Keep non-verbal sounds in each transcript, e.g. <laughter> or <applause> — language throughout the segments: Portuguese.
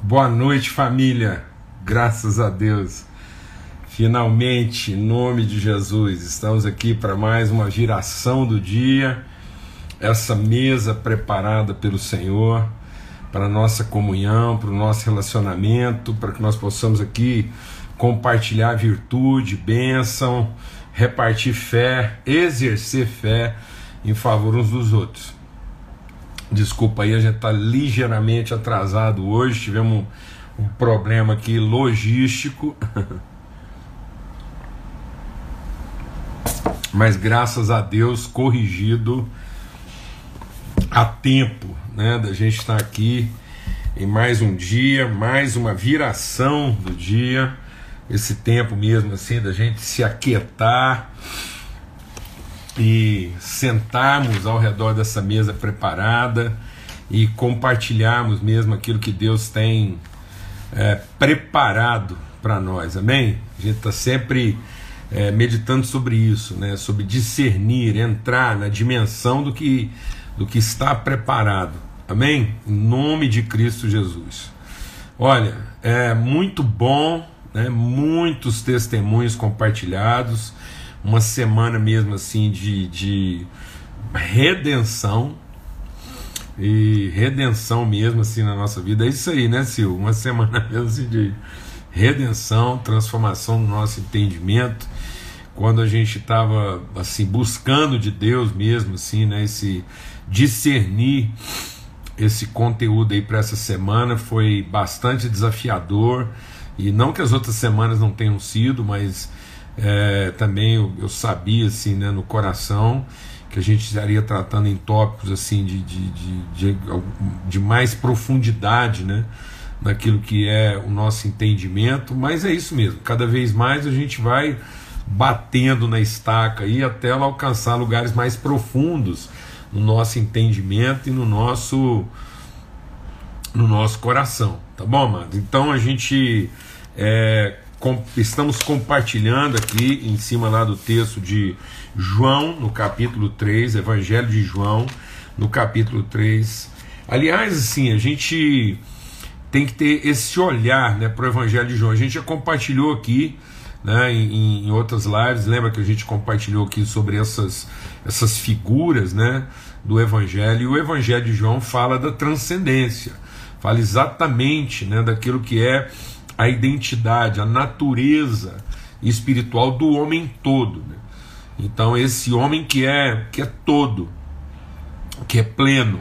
Boa noite, família. Graças a Deus. Finalmente, em nome de Jesus, estamos aqui para mais uma viração do dia. Essa mesa preparada pelo Senhor para a nossa comunhão, para o nosso relacionamento, para que nós possamos aqui compartilhar virtude, bênção, repartir fé, exercer fé em favor uns dos outros. Desculpa aí, a gente está ligeiramente atrasado hoje, tivemos um, problema aqui logístico. <laughs> Mas graças a Deus corrigido a tempo, né, da gente estar aqui em mais um dia, mais uma viração do dia, esse tempo mesmo assim da gente se aquietar e sentarmos ao redor dessa mesa preparada e compartilharmos mesmo aquilo que Deus tem é, preparado para nós, amém? A gente está sempre é, meditando sobre isso, né? sobre discernir, entrar na dimensão do que, do que está preparado, amém? Em nome de Cristo Jesus. Olha, é muito bom, né? muitos testemunhos compartilhados uma semana mesmo assim de, de redenção e redenção mesmo assim na nossa vida. É isso aí, né, Sil? Uma semana <laughs> mesmo assim de redenção, transformação no nosso entendimento. Quando a gente estava assim buscando de Deus mesmo assim, né, esse discernir esse conteúdo aí para essa semana foi bastante desafiador e não que as outras semanas não tenham sido, mas é, também eu, eu, sabia assim, né, no coração que a gente estaria tratando em tópicos assim de, de, de, de, de mais profundidade, né, naquilo que é o nosso entendimento, mas é isso mesmo. Cada vez mais a gente vai batendo na estaca aí até ela alcançar lugares mais profundos no nosso entendimento e no nosso no nosso coração, tá bom, amado? Então a gente é, com, estamos compartilhando aqui em cima lá do texto de João, no capítulo 3, Evangelho de João, no capítulo 3. Aliás, assim, a gente tem que ter esse olhar né, para o Evangelho de João. A gente já compartilhou aqui né, em, em, outras lives, lembra que a gente compartilhou aqui sobre essas, essas figuras né, do Evangelho, e o Evangelho de João fala da transcendência, fala exatamente né, daquilo que é a identidade, a natureza espiritual do homem todo. Né? Então, esse homem que é, que é todo, que é pleno.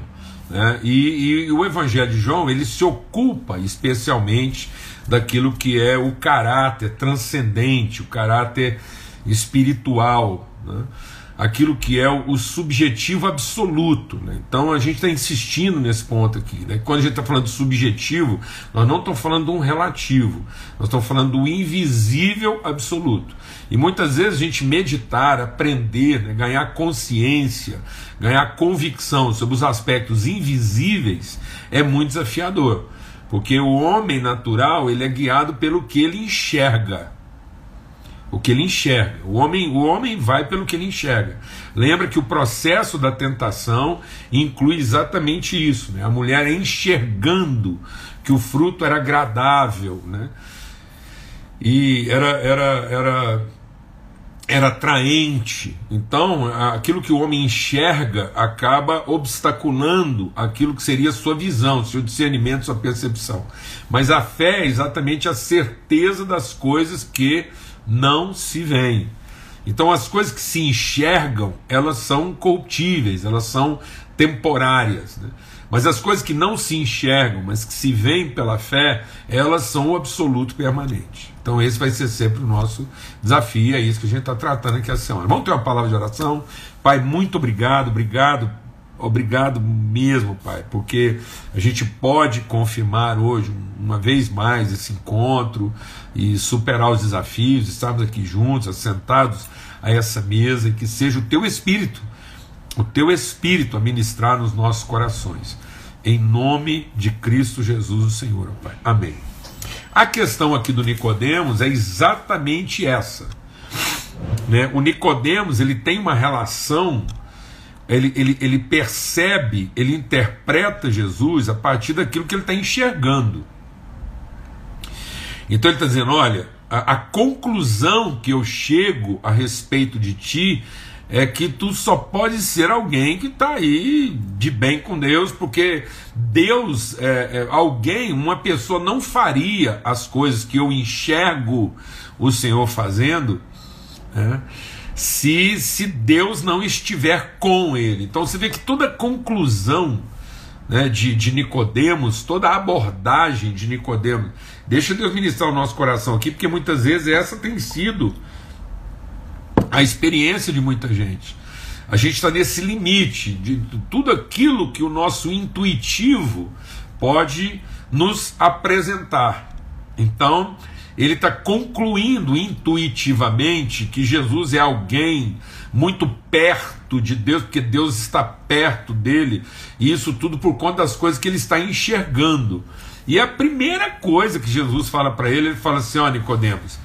Né? E, e, e, o Evangelho de João ele se ocupa especialmente daquilo que é o caráter transcendente, o caráter espiritual. Né? Aquilo que é o, subjetivo absoluto. Né? Então a gente está insistindo nesse ponto aqui. Né? Quando a gente está falando de subjetivo, nós não estamos falando de um relativo, nós estamos falando do invisível absoluto. E muitas vezes a gente meditar, aprender, né? ganhar consciência, ganhar convicção sobre os aspectos invisíveis é muito desafiador. Porque o homem natural ele é guiado pelo que ele enxerga o que ele enxerga. O homem, o homem vai pelo que ele enxerga. Lembra que o processo da tentação inclui exatamente isso, né? A mulher enxergando que o fruto era agradável, né? E era era era era atraente. Então, aquilo que o homem enxerga acaba obstaculando aquilo que seria sua visão, seu discernimento, sua percepção. Mas a fé é exatamente a certeza das coisas que não se veem. Então as coisas que se enxergam, elas são corruptíveis, elas são temporárias. Né? Mas as coisas que não se enxergam, mas que se veem pela fé, elas são o absoluto permanente. Então esse vai ser sempre o nosso desafio, é isso que a gente está tratando aqui essa semana. Vamos ter uma palavra de oração? Pai, muito obrigado, obrigado Obrigado mesmo, Pai, porque a gente pode confirmar hoje, uma vez mais, esse encontro e superar os desafios, estarmos aqui juntos, assentados a essa mesa, e que seja o Teu Espírito, o Teu Espírito a ministrar nos nossos corações. Em nome de Cristo Jesus, o Senhor, Pai. Amém. A questão aqui do Nicodemos é exatamente essa. Né? O Nicodemos ele tem uma relação ele, ele, ele percebe, ele interpreta Jesus a partir daquilo que ele está enxergando. Então ele está dizendo: olha, a, a conclusão que eu chego a respeito de ti é que tu só pode ser alguém que está aí de bem com Deus, porque Deus, é, é, alguém, uma pessoa não faria as coisas que eu enxergo o Senhor fazendo, né, se, se Deus não estiver com ele. Então você vê que toda conclusão né, de, de Nicodemos, toda abordagem de Nicodemos, deixa Deus ministrar o nosso coração aqui, porque muitas vezes essa tem sido a experiência de muita gente. A gente está nesse limite de tudo aquilo que o nosso intuitivo pode nos apresentar. Então, ele está concluindo intuitivamente que Jesus é alguém muito perto de Deus, porque Deus está perto dele, e isso tudo por conta das coisas que ele está enxergando. E a primeira coisa que Jesus fala para ele, ele fala assim: ó, Nicodemos,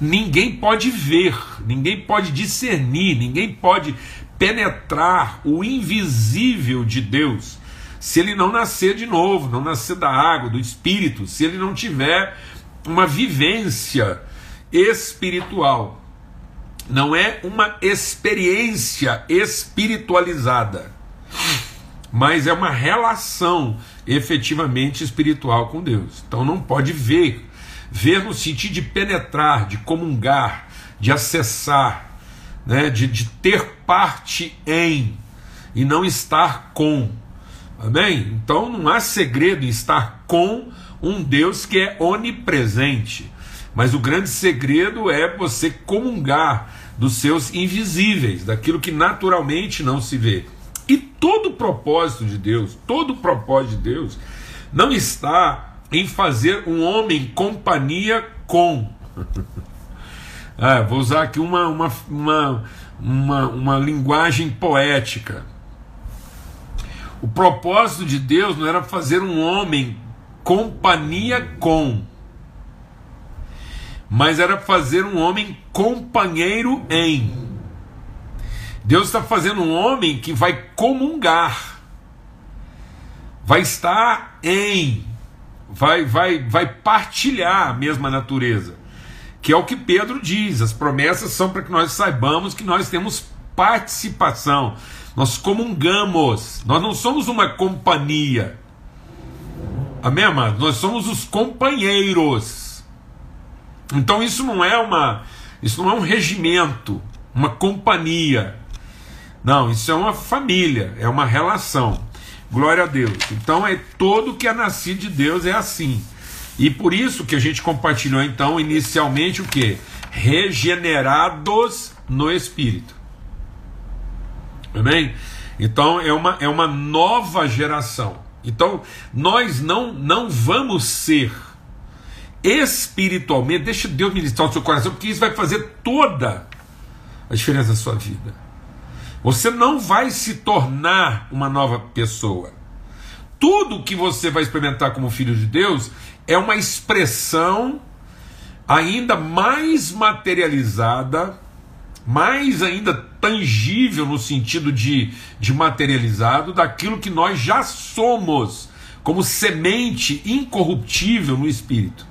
ninguém pode ver, ninguém pode discernir, ninguém pode penetrar o invisível de Deus se ele não nascer de novo, não nascer da água, do espírito, se ele não tiver uma vivência espiritual. Não é uma experiência espiritualizada, mas é uma relação efetivamente espiritual com Deus. Então não pode ver Ver no sentido de penetrar, de comungar, de acessar, né, de, de ter parte em e não estar com. Amém? Então não há segredo em estar com um Deus que é onipresente. Mas o grande segredo é você comungar dos seus invisíveis, daquilo que naturalmente não se vê. E todo o propósito de Deus, todo o propósito de Deus, não está em fazer um homem companhia com. <laughs> ah, vou usar aqui uma, uma, uma, uma, uma linguagem poética. O propósito de Deus não era fazer um homem companhia com, mas era fazer um homem companheiro em. Deus está fazendo um homem que vai comungar, vai estar em, vai, vai, vai partilhar a mesma natureza. Que é o que Pedro diz: as promessas são para que nós saibamos que nós temos participação, nós comungamos, nós não somos uma companhia. Amém, amado? Nós somos os companheiros. Então isso não é uma, isso não é um regimento, uma companhia. Não, isso é uma família, é uma relação. Glória a Deus. Então é todo que é nascido de Deus é assim. E por isso que a gente compartilhou então inicialmente o que? Regenerados no Espírito. Amém? Então é uma, é uma nova geração. Então nós não, não vamos ser espiritualmente, deixa Deus ministrar o seu coração, porque isso vai fazer toda a diferença na sua vida. Você não vai se tornar uma nova pessoa. Tudo que você vai experimentar como filho de Deus é uma expressão ainda mais materializada, mais ainda tangível no sentido de, de materializado, daquilo que nós já somos, como semente incorruptível no espírito.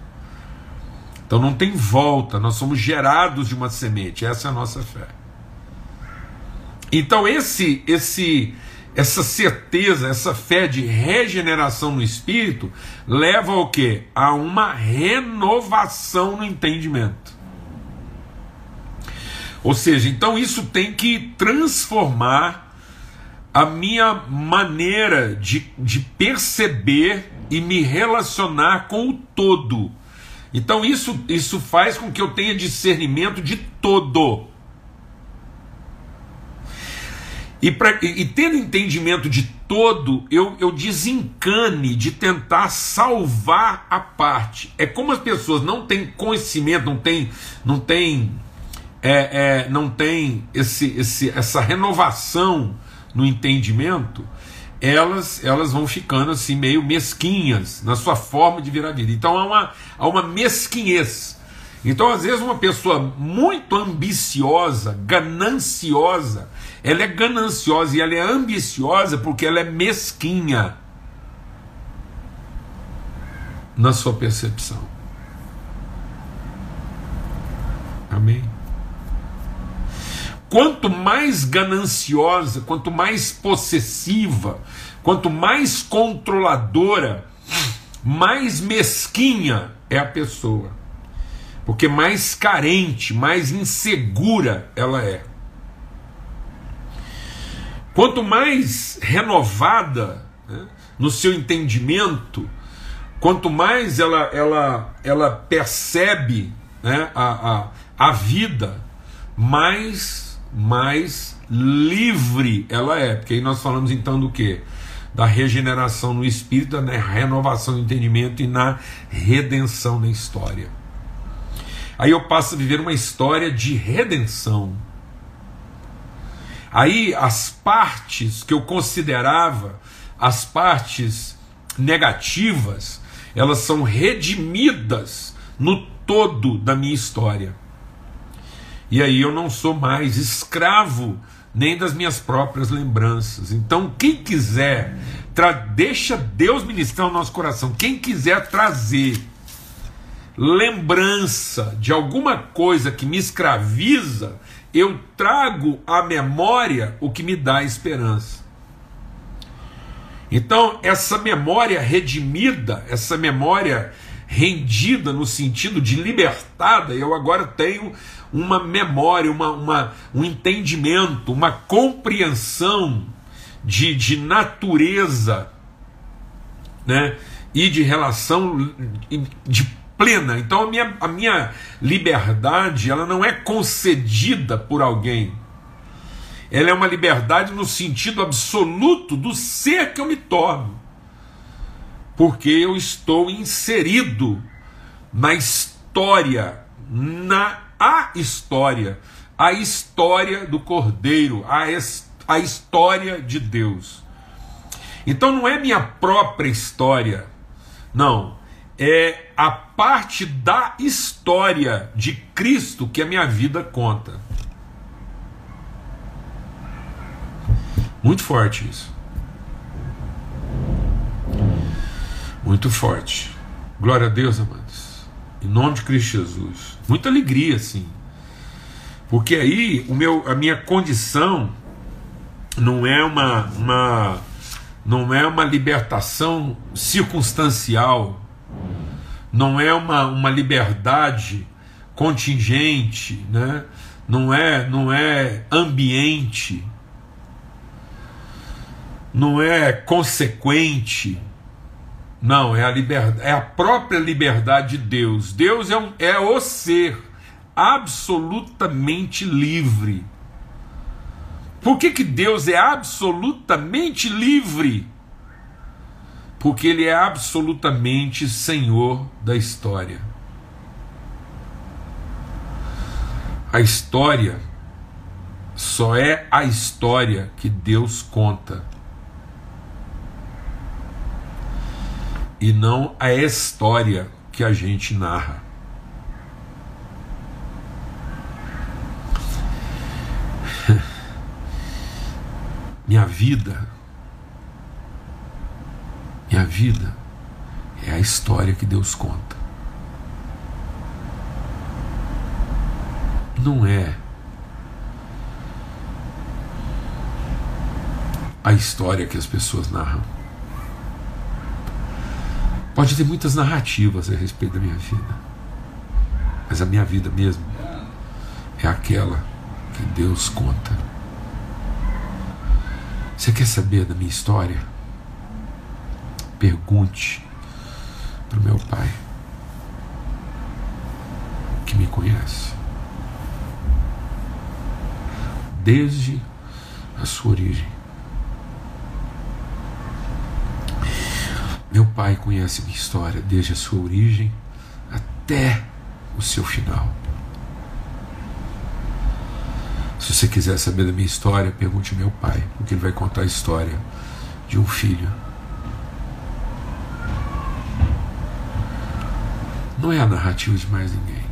Então não tem volta, nós somos gerados de uma semente, essa é a nossa fé. Então esse esse essa certeza, essa fé de regeneração no espírito leva ao que? A uma renovação no entendimento. Ou seja, então isso tem que transformar a minha maneira de, de perceber e me relacionar com o todo. Então isso, isso faz com que eu tenha discernimento de todo. E, pra, e, tendo entendimento de todo, eu, eu desencane de tentar salvar a parte. É como as pessoas não têm conhecimento, não têm, não têm, é, é, não tem esse, esse, essa renovação no entendimento, elas, elas vão ficando assim meio mesquinhas na sua forma de virar vida. Então há uma, há uma mesquinhez. Então, às vezes, uma pessoa muito ambiciosa, gananciosa, ela é gananciosa e ela é ambiciosa porque ela é mesquinha na sua percepção. Amém? Quanto mais gananciosa, quanto mais possessiva, quanto mais controladora, mais mesquinha é a pessoa. Porque mais carente, mais insegura ela é. Quanto mais renovada né, no seu entendimento, quanto mais ela, ela, ela percebe né, a, a, a vida, mais, mais livre ela é. Porque aí nós falamos então do que? Da regeneração no espírito, na renovação do entendimento e na redenção na história. Aí eu passo a viver uma história de redenção. Aí as partes que eu considerava as partes negativas, elas são redimidas no todo da minha história. E aí eu não sou mais escravo nem das minhas próprias lembranças. Então, quem quiser, deixa Deus ministrar o nosso coração. Quem quiser trazer lembrança de alguma coisa que me escraviza, eu trago à memória o que me dá esperança. Então, essa memória redimida, essa memória rendida no sentido de libertada, eu agora tenho uma memória, uma, uma, um entendimento, uma compreensão de, de natureza né, e de relação de plena. Então a minha, a minha liberdade ela não é concedida por alguém. Ela é uma liberdade no sentido absoluto do ser que eu me torno. Porque eu estou inserido na história, na a história, a história do Cordeiro, a, a história de Deus. Então não é minha própria história, não, é a parte da história de Cristo que a minha vida conta. Muito forte isso. Muito forte. Glória a Deus, amados. Em nome de Cristo Jesus. Muita alegria, sim. Porque aí o meu, a minha condição não é uma, uma não é uma libertação circunstancial, não é uma, uma liberdade contingente, né? não, é, não é ambiente, não é consequente não, é a liberdade, é a própria liberdade de Deus. Deus é, um, é o ser absolutamente livre. Por que, que Deus é absolutamente livre? Porque Ele é absolutamente Senhor da história. A história só é a história que Deus conta. E não a história que a gente narra. <laughs> Minha vida, minha vida é a história que Deus conta. Não é a história que as pessoas narram. Pode ter muitas narrativas a respeito da minha vida, mas a minha vida mesmo é aquela que Deus conta. Você quer saber da minha história? Pergunte para o meu pai, que me conhece, desde a sua origem. Meu pai conhece minha história desde a sua origem até o seu final. Se você quiser saber da minha história, pergunte ao meu pai, porque ele vai contar a história de um filho. Não é a narrativa de mais ninguém.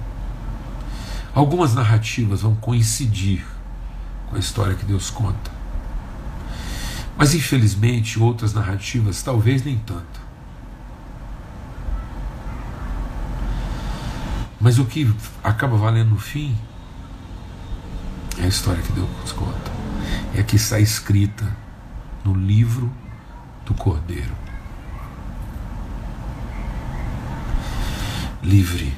Algumas narrativas vão coincidir com a história que Deus conta. Mas infelizmente outras narrativas talvez nem tanto. Mas o que acaba valendo no fim É a história que Deus nos conta. É que está escrita no livro do Cordeiro. Livre,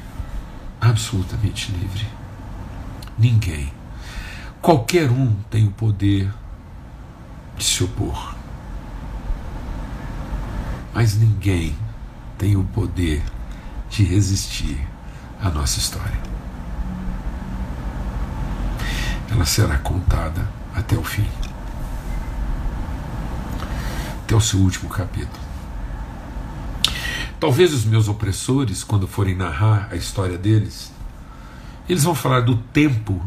absolutamente livre. Ninguém, qualquer um tem o poder de se opor. Mas ninguém tem o poder de resistir à nossa história. Ela será contada até o fim até o seu último capítulo. Talvez os meus opressores, quando forem narrar a história deles, eles vão falar do tempo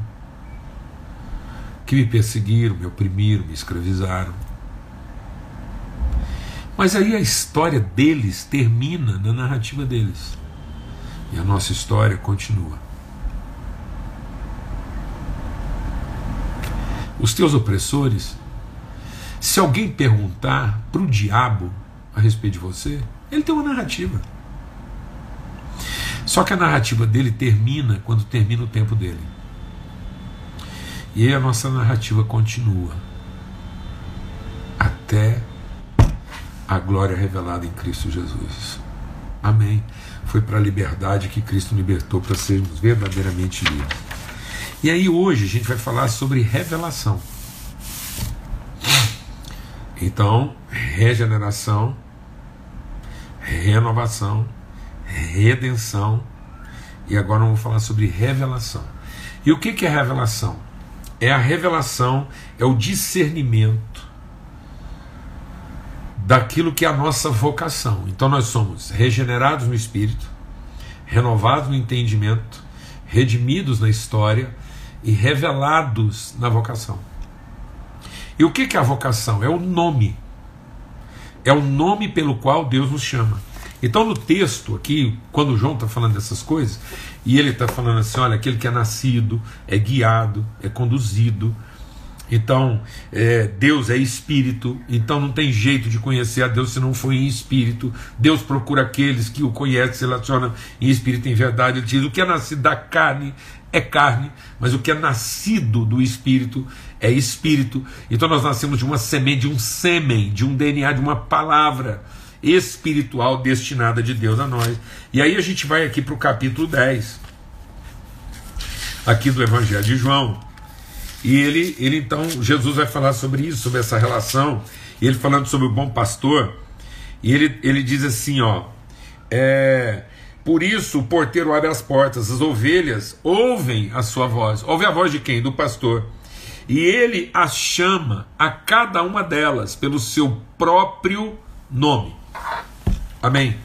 que me perseguiram, me oprimiram, me escravizaram. Mas aí a história deles termina na narrativa deles. E a nossa história continua. Os teus opressores, se alguém perguntar para o diabo a respeito de você, ele tem uma narrativa. Só que a narrativa dele termina quando termina o tempo dele. E aí a nossa narrativa continua até a glória revelada em Cristo Jesus. Amém. Foi para a liberdade que Cristo libertou para sermos verdadeiramente livres. E aí hoje a gente vai falar sobre revelação. Então, regeneração, renovação, redenção e agora vamos falar sobre revelação. E o que é revelação? É a revelação, é o discernimento daquilo que é a nossa vocação. Então nós somos regenerados no espírito, renovados no entendimento, redimidos na história e revelados na vocação. E o que é a vocação? É o nome. É o nome pelo qual Deus nos chama. Então, no texto aqui, quando João está falando dessas coisas, e ele está falando assim: olha, aquele que é nascido, é guiado, é conduzido. Então, é, Deus é espírito, então não tem jeito de conhecer a Deus se não for em espírito. Deus procura aqueles que o conhecem, se relacionam em espírito, em verdade. Ele diz: o que é nascido da carne é carne, mas o que é nascido do espírito é espírito. Então nós nascemos de uma semente, de um sêmen, de um DNA, de uma palavra espiritual destinada de Deus a nós. E aí a gente vai aqui para o capítulo 10, aqui do Evangelho de João. E ele, ele então, Jesus vai falar sobre isso, sobre essa relação, e ele falando sobre o bom pastor, e ele, ele diz assim: ó, é, por isso o porteiro abre as portas, as ovelhas ouvem a sua voz. Ouve a voz de quem? Do pastor. E ele as chama a cada uma delas pelo seu próprio nome. Amém.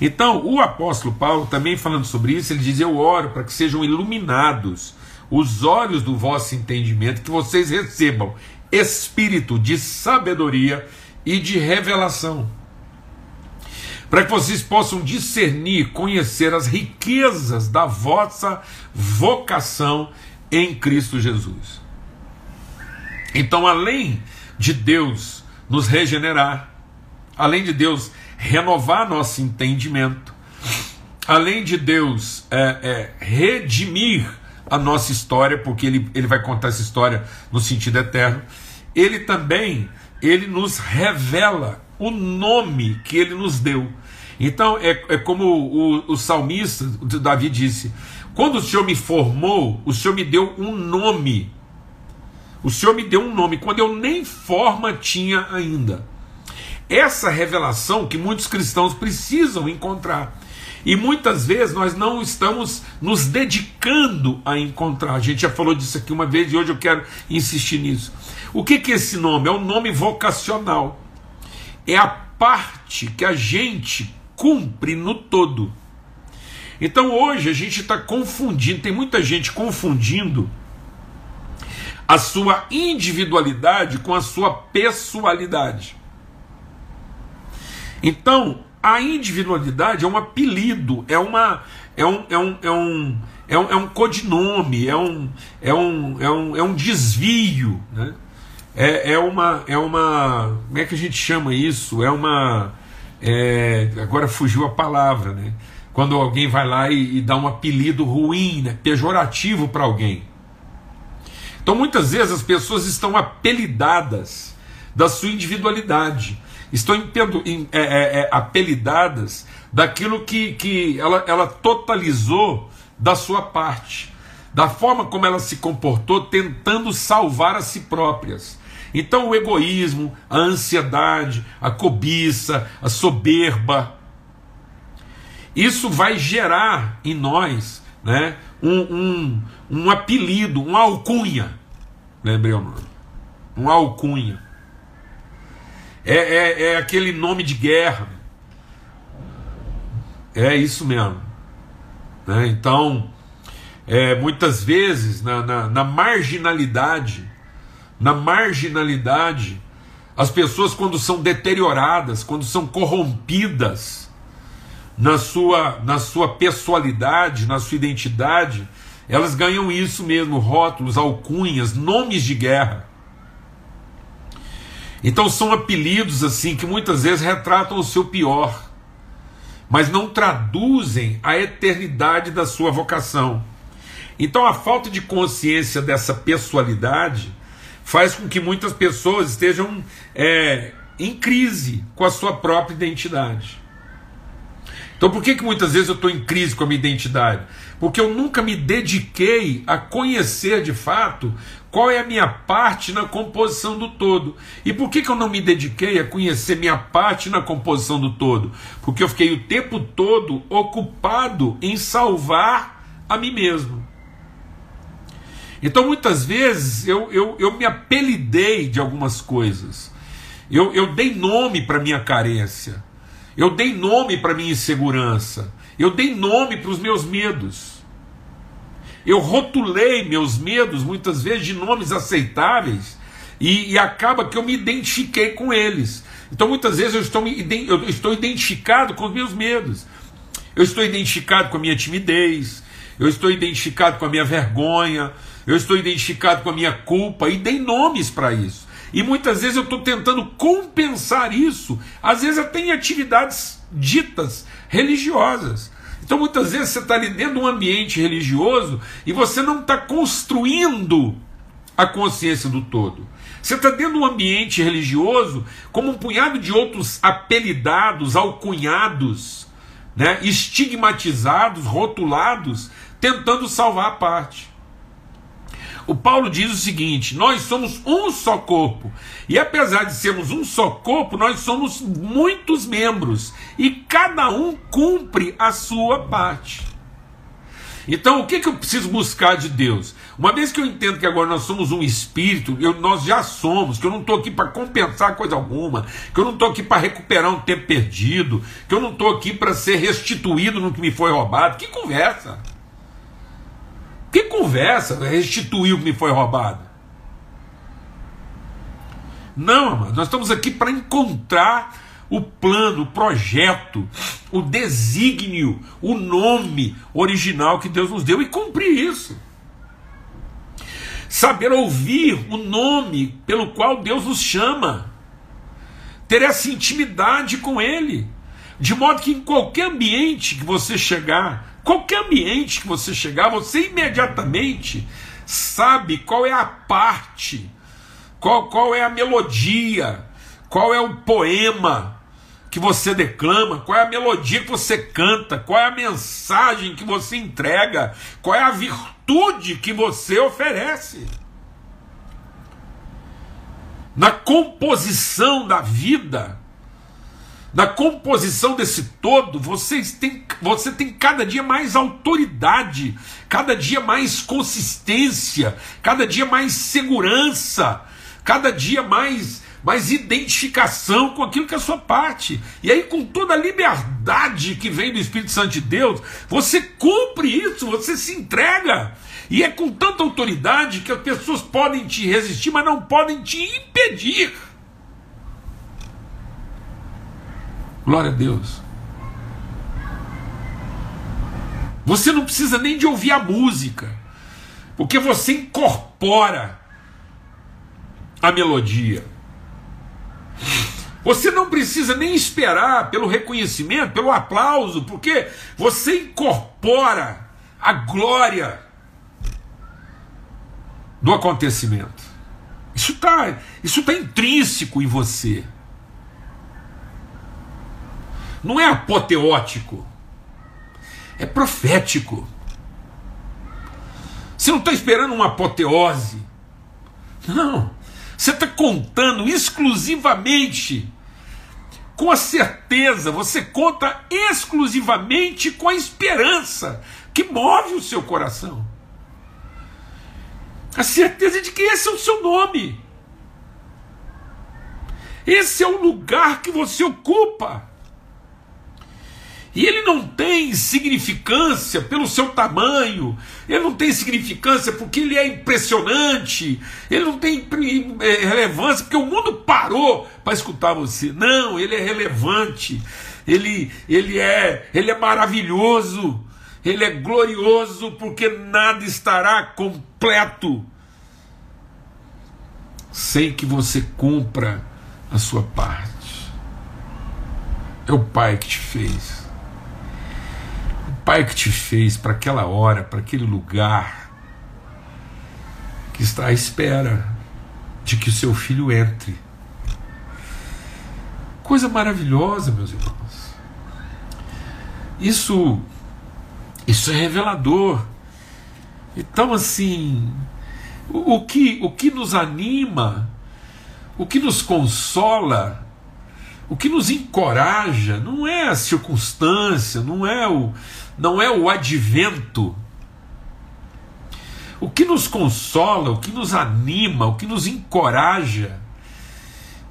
Então, o apóstolo Paulo, também falando sobre isso, ele diz: Eu oro para que sejam iluminados os olhos do vosso entendimento, que vocês recebam espírito de sabedoria e de revelação para que vocês possam discernir, conhecer as riquezas da vossa vocação em Cristo Jesus. Então, além de Deus nos regenerar, além de Deus renovar nosso entendimento, além de Deus é, é, redimir a nossa história, porque ele, ele vai contar essa história no sentido eterno, ele também ele nos revela o nome que ele nos deu. Então é, é como o, o salmista, Davi disse: quando o Senhor me formou, o Senhor me deu um nome. O Senhor me deu um nome, quando eu nem forma tinha ainda. Essa revelação que muitos cristãos precisam encontrar. E muitas vezes nós não estamos nos dedicando a encontrar. A gente já falou disso aqui uma vez e hoje eu quero insistir nisso. O que, que é esse nome? É um nome vocacional. É a parte que a gente cumpre no todo. Então hoje a gente está confundindo, tem muita gente confundindo a sua individualidade com a sua pessoalidade. Então, a individualidade é um apelido, é uma é um, é um, é um, é um, é um codinome, é um, é um, é um, é um desvio, né? é, é, uma, é uma. Como é que a gente chama isso? É uma. É, agora fugiu a palavra, né? Quando alguém vai lá e, e dá um apelido ruim, né? pejorativo para alguém. Então muitas vezes as pessoas estão apelidadas da sua individualidade, estão é, é, é, apelidadas daquilo que, que ela, ela totalizou da sua parte, da forma como ela se comportou tentando salvar a si próprias. Então o egoísmo, a ansiedade, a cobiça, a soberba, isso vai gerar em nós né, um, um, um apelido, uma alcunha. Lembrei o nome. Um alcunha. É, é, é aquele nome de guerra. É isso mesmo. Né? Então, é, muitas vezes, na, na, na marginalidade, na marginalidade, as pessoas, quando são deterioradas, quando são corrompidas na sua, na sua pessoalidade, na sua identidade, elas ganham isso mesmo: rótulos, alcunhas, nomes de guerra. Então são apelidos assim que muitas vezes retratam o seu pior, mas não traduzem a eternidade da sua vocação. Então a falta de consciência dessa pessoalidade faz com que muitas pessoas estejam é, em crise com a sua própria identidade. Então por que, que muitas vezes eu estou em crise com a minha identidade? Porque eu nunca me dediquei a conhecer de fato qual é a minha parte na composição do todo. E por que, que eu não me dediquei a conhecer minha parte na composição do todo? Porque eu fiquei o tempo todo ocupado em salvar a mim mesmo. Então muitas vezes eu, eu, eu me apelidei de algumas coisas. Eu, eu dei nome para minha carência. Eu dei nome para minha insegurança. Eu dei nome para os meus medos. Eu rotulei meus medos muitas vezes de nomes aceitáveis e, e acaba que eu me identifiquei com eles. Então muitas vezes eu estou, eu estou identificado com os meus medos. Eu estou identificado com a minha timidez. Eu estou identificado com a minha vergonha. Eu estou identificado com a minha culpa e dei nomes para isso. E muitas vezes eu estou tentando compensar isso, às vezes até em atividades ditas religiosas. Então muitas vezes você está ali dentro de um ambiente religioso e você não está construindo a consciência do todo. Você está dentro de um ambiente religioso como um punhado de outros apelidados, alcunhados, né, estigmatizados, rotulados, tentando salvar a parte. O Paulo diz o seguinte: nós somos um só corpo. E apesar de sermos um só corpo, nós somos muitos membros. E cada um cumpre a sua parte. Então, o que, que eu preciso buscar de Deus? Uma vez que eu entendo que agora nós somos um espírito, eu, nós já somos, que eu não estou aqui para compensar coisa alguma, que eu não estou aqui para recuperar um tempo perdido, que eu não estou aqui para ser restituído no que me foi roubado. Que conversa! Que conversa, restituir o que me foi roubado. Não, amado, nós estamos aqui para encontrar o plano, o projeto, o desígnio, o nome original que Deus nos deu e cumprir isso. Saber ouvir o nome pelo qual Deus nos chama, ter essa intimidade com Ele, de modo que em qualquer ambiente que você chegar, Qualquer ambiente que você chegar, você imediatamente sabe qual é a parte, qual, qual é a melodia, qual é o poema que você declama, qual é a melodia que você canta, qual é a mensagem que você entrega, qual é a virtude que você oferece. Na composição da vida, na composição desse todo, vocês têm, você tem cada dia mais autoridade, cada dia mais consistência, cada dia mais segurança, cada dia mais, mais identificação com aquilo que é a sua parte. E aí, com toda a liberdade que vem do Espírito Santo de Deus, você cumpre isso, você se entrega. E é com tanta autoridade que as pessoas podem te resistir, mas não podem te impedir. Glória a Deus. Você não precisa nem de ouvir a música, porque você incorpora a melodia. Você não precisa nem esperar pelo reconhecimento, pelo aplauso, porque você incorpora a glória do acontecimento. Isso está isso tá intrínseco em você. Não é apoteótico, é profético. Você não está esperando uma apoteose. Não. Você está contando exclusivamente com a certeza, você conta exclusivamente com a esperança que move o seu coração. A certeza de que esse é o seu nome. Esse é o lugar que você ocupa. E ele não tem significância pelo seu tamanho, ele não tem significância porque ele é impressionante, ele não tem é, relevância porque o mundo parou para escutar você. Não, ele é relevante, ele, ele, é, ele é maravilhoso, ele é glorioso porque nada estará completo sem que você cumpra a sua parte. É o Pai que te fez. Pai que te fez para aquela hora, para aquele lugar, que está à espera de que o seu filho entre. Coisa maravilhosa, meus irmãos. Isso, isso é revelador. Então, assim, o, o que, o que nos anima, o que nos consola, o que nos encoraja não é a circunstância, não é o, não é o advento. O que nos consola, o que nos anima, o que nos encoraja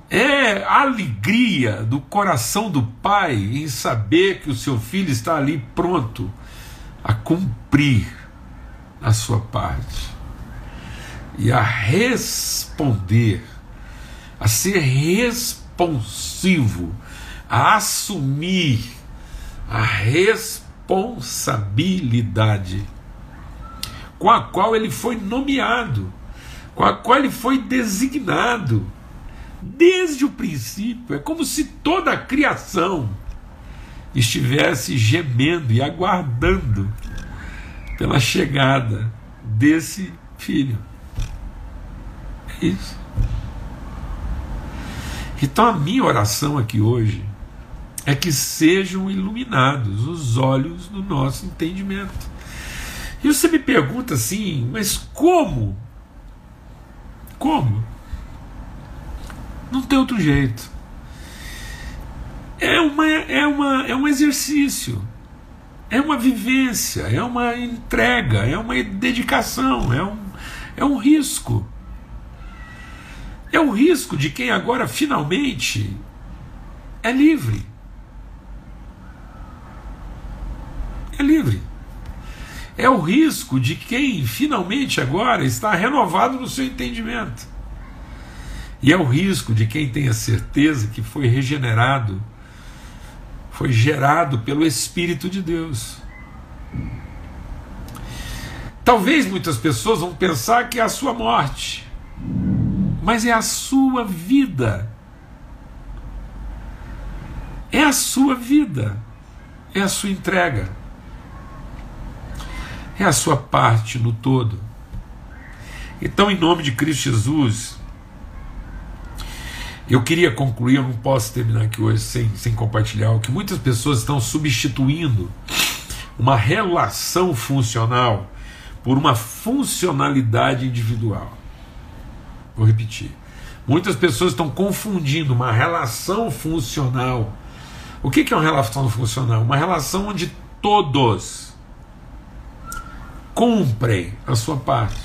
é a alegria do coração do pai em saber que o seu filho está ali pronto a cumprir a sua parte e a responder, a ser responsivo, a assumir a responsabilidade responsabilidade com a qual ele foi nomeado, com a qual ele foi designado desde o princípio. É como se toda a criação estivesse gemendo e aguardando pela chegada desse filho. É isso. Então a minha oração aqui hoje é que sejam iluminados os olhos do nosso entendimento. E você me pergunta assim, mas como? Como? Não tem outro jeito. É, uma, é, uma, é um exercício, é uma vivência, é uma entrega, é uma dedicação, é um, é um risco. É o risco de quem agora finalmente é livre. É livre. É o risco de quem finalmente agora está renovado no seu entendimento. E é o risco de quem tem a certeza que foi regenerado, foi gerado pelo Espírito de Deus. Talvez muitas pessoas vão pensar que é a sua morte, mas é a sua vida. É a sua vida, é a sua entrega é a sua parte no todo. Então, em nome de Cristo Jesus, eu queria concluir, eu não posso terminar aqui hoje sem, sem compartilhar o que muitas pessoas estão substituindo uma relação funcional por uma funcionalidade individual. Vou repetir. Muitas pessoas estão confundindo uma relação funcional. O que é uma relação funcional? Uma relação onde todos cumprem a sua parte.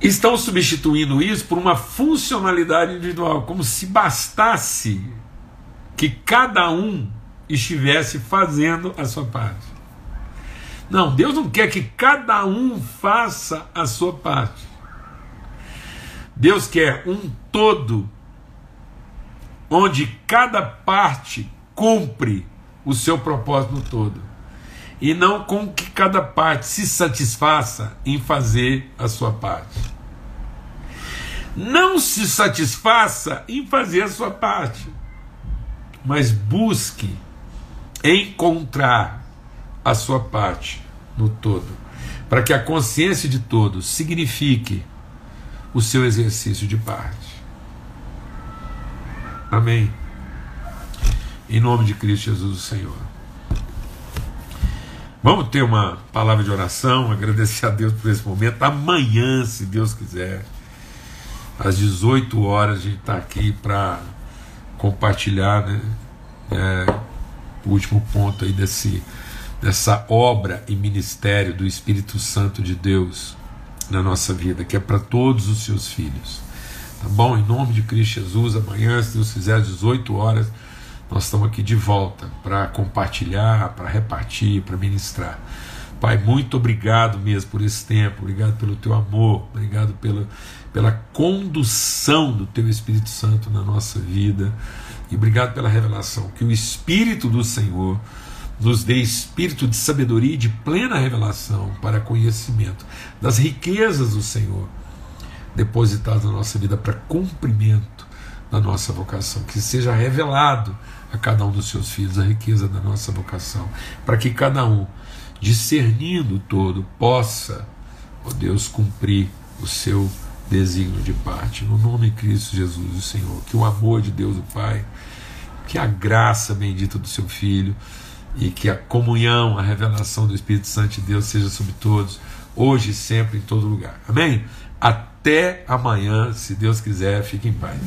Estão substituindo isso por uma funcionalidade individual, como se bastasse que cada um estivesse fazendo a sua parte. Não, Deus não quer que cada um faça a sua parte. Deus quer um todo, onde cada parte cumpre o seu propósito todo e não com que cada parte se satisfaça em fazer a sua parte. Não se satisfaça em fazer a sua parte, mas busque encontrar a sua parte no todo. para que a consciência de todos signifique o seu exercício de parte. Amém. Em nome de Cristo Jesus, o Senhor. Vamos ter uma palavra de oração, agradecer a Deus por esse momento. Amanhã, se Deus quiser, às 18 horas, a gente está aqui para compartilhar né, é, o último ponto aí desse, dessa obra e ministério do Espírito Santo de Deus na nossa vida, que é para todos os seus filhos. Tá bom? Em nome de Cristo Jesus, amanhã, se Deus quiser, às 18 horas nós estamos aqui de volta para compartilhar, para repartir, para ministrar. Pai, muito obrigado mesmo por esse tempo, obrigado pelo teu amor, obrigado pela, pela condução do teu Espírito Santo na nossa vida e obrigado pela revelação. Que o Espírito do Senhor nos dê espírito de sabedoria e de plena revelação para conhecimento das riquezas do Senhor depositadas na nossa vida para cumprimento da nossa vocação. Que seja revelado a cada um dos seus filhos a riqueza da nossa vocação, para que cada um, discernindo todo, possa, ó Deus, cumprir o seu desígnio de parte. No nome de Cristo Jesus, o Senhor, que o amor de Deus, o Pai, que a graça bendita do seu Filho e que a comunhão, a revelação do Espírito Santo de Deus seja sobre todos, hoje e sempre, em todo lugar. Amém? Até amanhã, se Deus quiser, fique em paz.